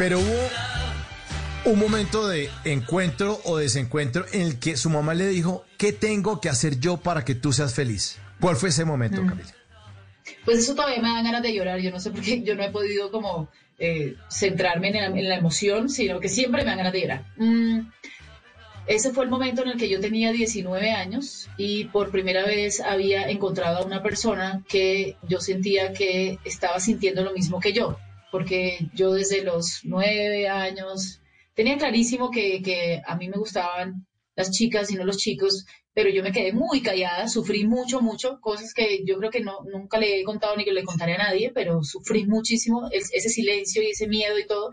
Pero hubo un momento de encuentro o desencuentro en el que su mamá le dijo, ¿qué tengo que hacer yo para que tú seas feliz? ¿Cuál fue ese momento, Camila? Pues eso todavía me da ganas de llorar. Yo no sé por qué yo no he podido como eh, centrarme en la, emoción, sino que siempre me dan ganas de llorar. Mm, ese fue el momento en el que yo tenía 19 años y por primera vez había encontrado a una persona que yo sentía que estaba sintiendo lo mismo que yo, porque yo desde los 9 años tenía clarísimo que, que a mí me gustaban las chicas y no los chicos, pero yo me quedé muy callada, sufrí mucho, mucho, cosas que yo creo que no, nunca le he contado ni que le contaré a nadie, pero sufrí muchísimo ese silencio y ese miedo y todo.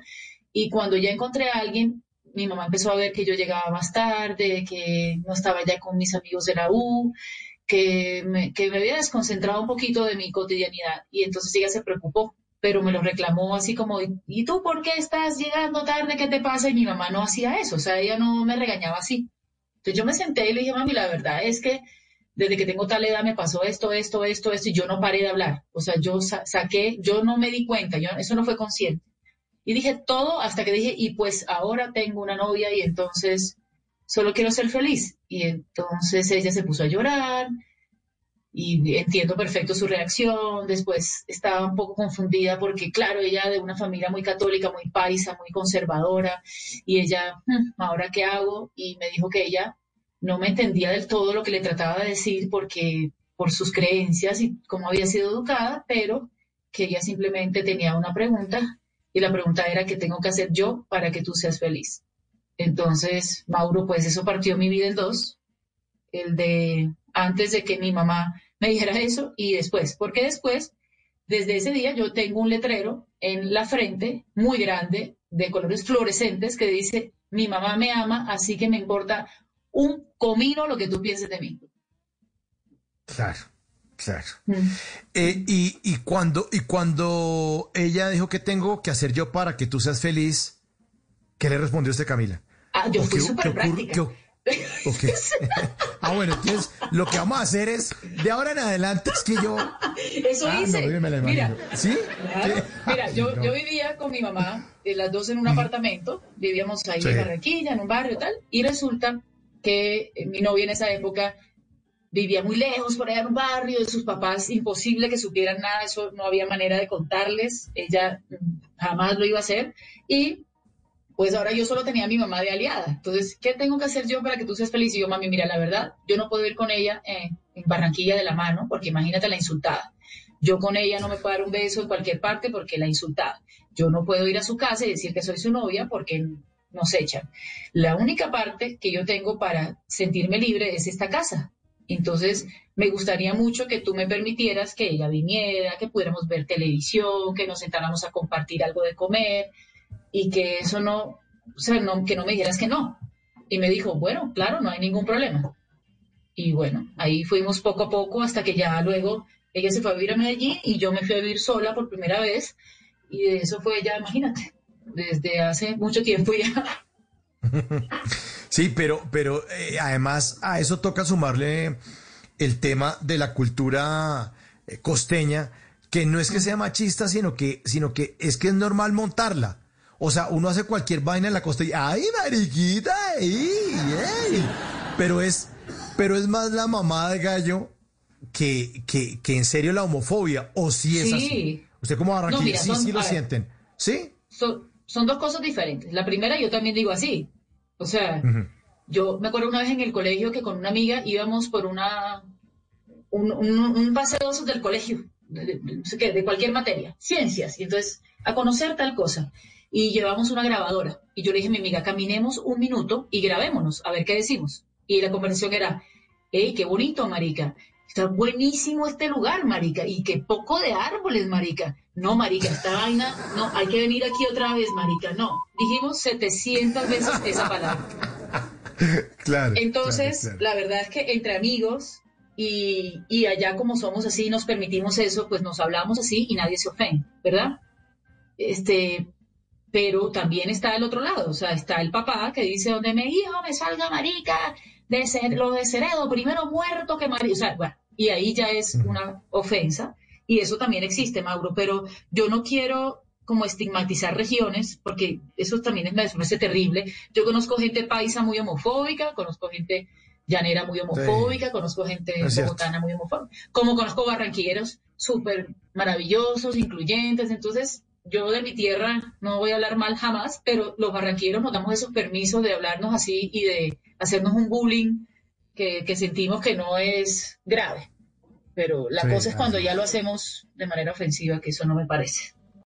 Y cuando ya encontré a alguien, mi mamá empezó a ver que yo llegaba más tarde, que no estaba ya con mis amigos de la U, que me, que me había desconcentrado un poquito de mi cotidianidad. Y entonces ella se preocupó, pero me lo reclamó así como, ¿y tú por qué estás llegando tarde? ¿Qué te pasa? Y mi mamá no hacía eso, o sea, ella no me regañaba así. Entonces yo me senté y le dije, mami, la verdad es que desde que tengo tal edad me pasó esto, esto, esto, esto, y yo no paré de hablar. O sea, yo saqué, yo no me di cuenta, yo, eso no fue consciente. Y dije todo hasta que dije, y pues ahora tengo una novia y entonces solo quiero ser feliz. Y entonces ella se puso a llorar y entiendo perfecto su reacción. Después estaba un poco confundida porque, claro, ella de una familia muy católica, muy paisa, muy conservadora, y ella, hmm, ¿ahora qué hago? Y me dijo que ella no me entendía del todo lo que le trataba de decir porque por sus creencias y cómo había sido educada, pero que ella simplemente tenía una pregunta y la pregunta era qué tengo que hacer yo para que tú seas feliz. Entonces, Mauro, pues eso partió mi vida en dos, el de antes de que mi mamá me dijera eso y después, porque después, desde ese día yo tengo un letrero en la frente muy grande de colores fluorescentes que dice, mi mamá me ama, así que me importa un comino lo que tú pienses de mí. Claro. Claro. Mm. Eh, y, cuando, y cuando ella dijo que tengo que hacer yo para que tú seas feliz, ¿qué le respondió usted, Camila? Ah, yo fui súper práctica. ah, bueno, entonces lo que vamos a hacer es, de ahora en adelante, es que yo... Eso ah, hice. mira, ¿Sí? Mira, yo, yo, vivía con mi mamá, eh, las dos en un apartamento, vivíamos ahí en Barranquilla, en un barrio y tal, y resulta que eh, mi novia en esa época vivía muy lejos por allá en un barrio, de sus papás, imposible que supieran nada, eso no había manera de contarles, ella mm, jamás lo iba a hacer, y pues ahora yo solo tenía a mi mamá de aliada, entonces, ¿qué tengo que hacer yo para que tú seas feliz? Y yo, mami, mira, la verdad, yo no puedo ir con ella en Barranquilla de la mano, porque imagínate la insultada. Yo con ella no me puedo dar un beso en cualquier parte porque la insultada. Yo no puedo ir a su casa y decir que soy su novia porque nos echan. La única parte que yo tengo para sentirme libre es esta casa. Entonces, me gustaría mucho que tú me permitieras que ella viniera, que pudiéramos ver televisión, que nos sentáramos a compartir algo de comer y que eso no, o sea, no, que no me dijeras que no. Y me dijo, bueno, claro, no hay ningún problema. Y bueno, ahí fuimos poco a poco hasta que ya luego ella se fue a vivir a Medellín y yo me fui a vivir sola por primera vez. Y de eso fue ya, imagínate, desde hace mucho tiempo ya. Sí, pero, pero eh, además a eso toca sumarle el tema de la cultura eh, costeña, que no es que sea machista, sino que, sino que es que es normal montarla. O sea, uno hace cualquier vaina en la costa y ¡ay, mariquita! ¡Ay, Pero es, pero es más la mamá de gallo que, que, que en serio la homofobia. ¿O si es así? ¿Usted como Barranquilla sí, sí lo sienten? ¿Sí? Son, son dos cosas diferentes. La primera yo también digo así. O sea, yo me acuerdo una vez en el colegio que con una amiga íbamos por una un, un, paseo del colegio, de, de cualquier materia, ciencias, y entonces a conocer tal cosa. Y llevamos una grabadora. Y yo le dije a mi amiga, caminemos un minuto y grabémonos, a ver qué decimos. Y la conversación era, hey, qué bonito, marica. Está buenísimo este lugar, marica. Y qué poco de árboles, marica. No, marica, esta vaina, no, hay que venir aquí otra vez, marica. No, dijimos 700 veces esa palabra. Claro. Entonces, la verdad es que entre amigos y, y, allá como somos así, nos permitimos eso, pues nos hablamos así y nadie se ofende, ¿verdad? Este, pero también está el otro lado, o sea, está el papá que dice, donde me hijo me salga marica, de ser, lo de Ceredo, primero muerto que marica, o sea, bueno, y ahí ya es una ofensa. Y eso también existe, Mauro, pero yo no quiero como estigmatizar regiones, porque eso también es, me parece terrible. Yo conozco gente paisa muy homofóbica, conozco gente llanera muy homofóbica, conozco gente bogotana muy homofóbica, como conozco barranquilleros súper maravillosos, incluyentes, entonces yo de mi tierra no voy a hablar mal jamás, pero los barranquilleros nos damos esos permisos de hablarnos así y de hacernos un bullying que, sentimos que no es grave. Pero la cosa es cuando ya lo hacemos de manera ofensiva, que eso no me parece.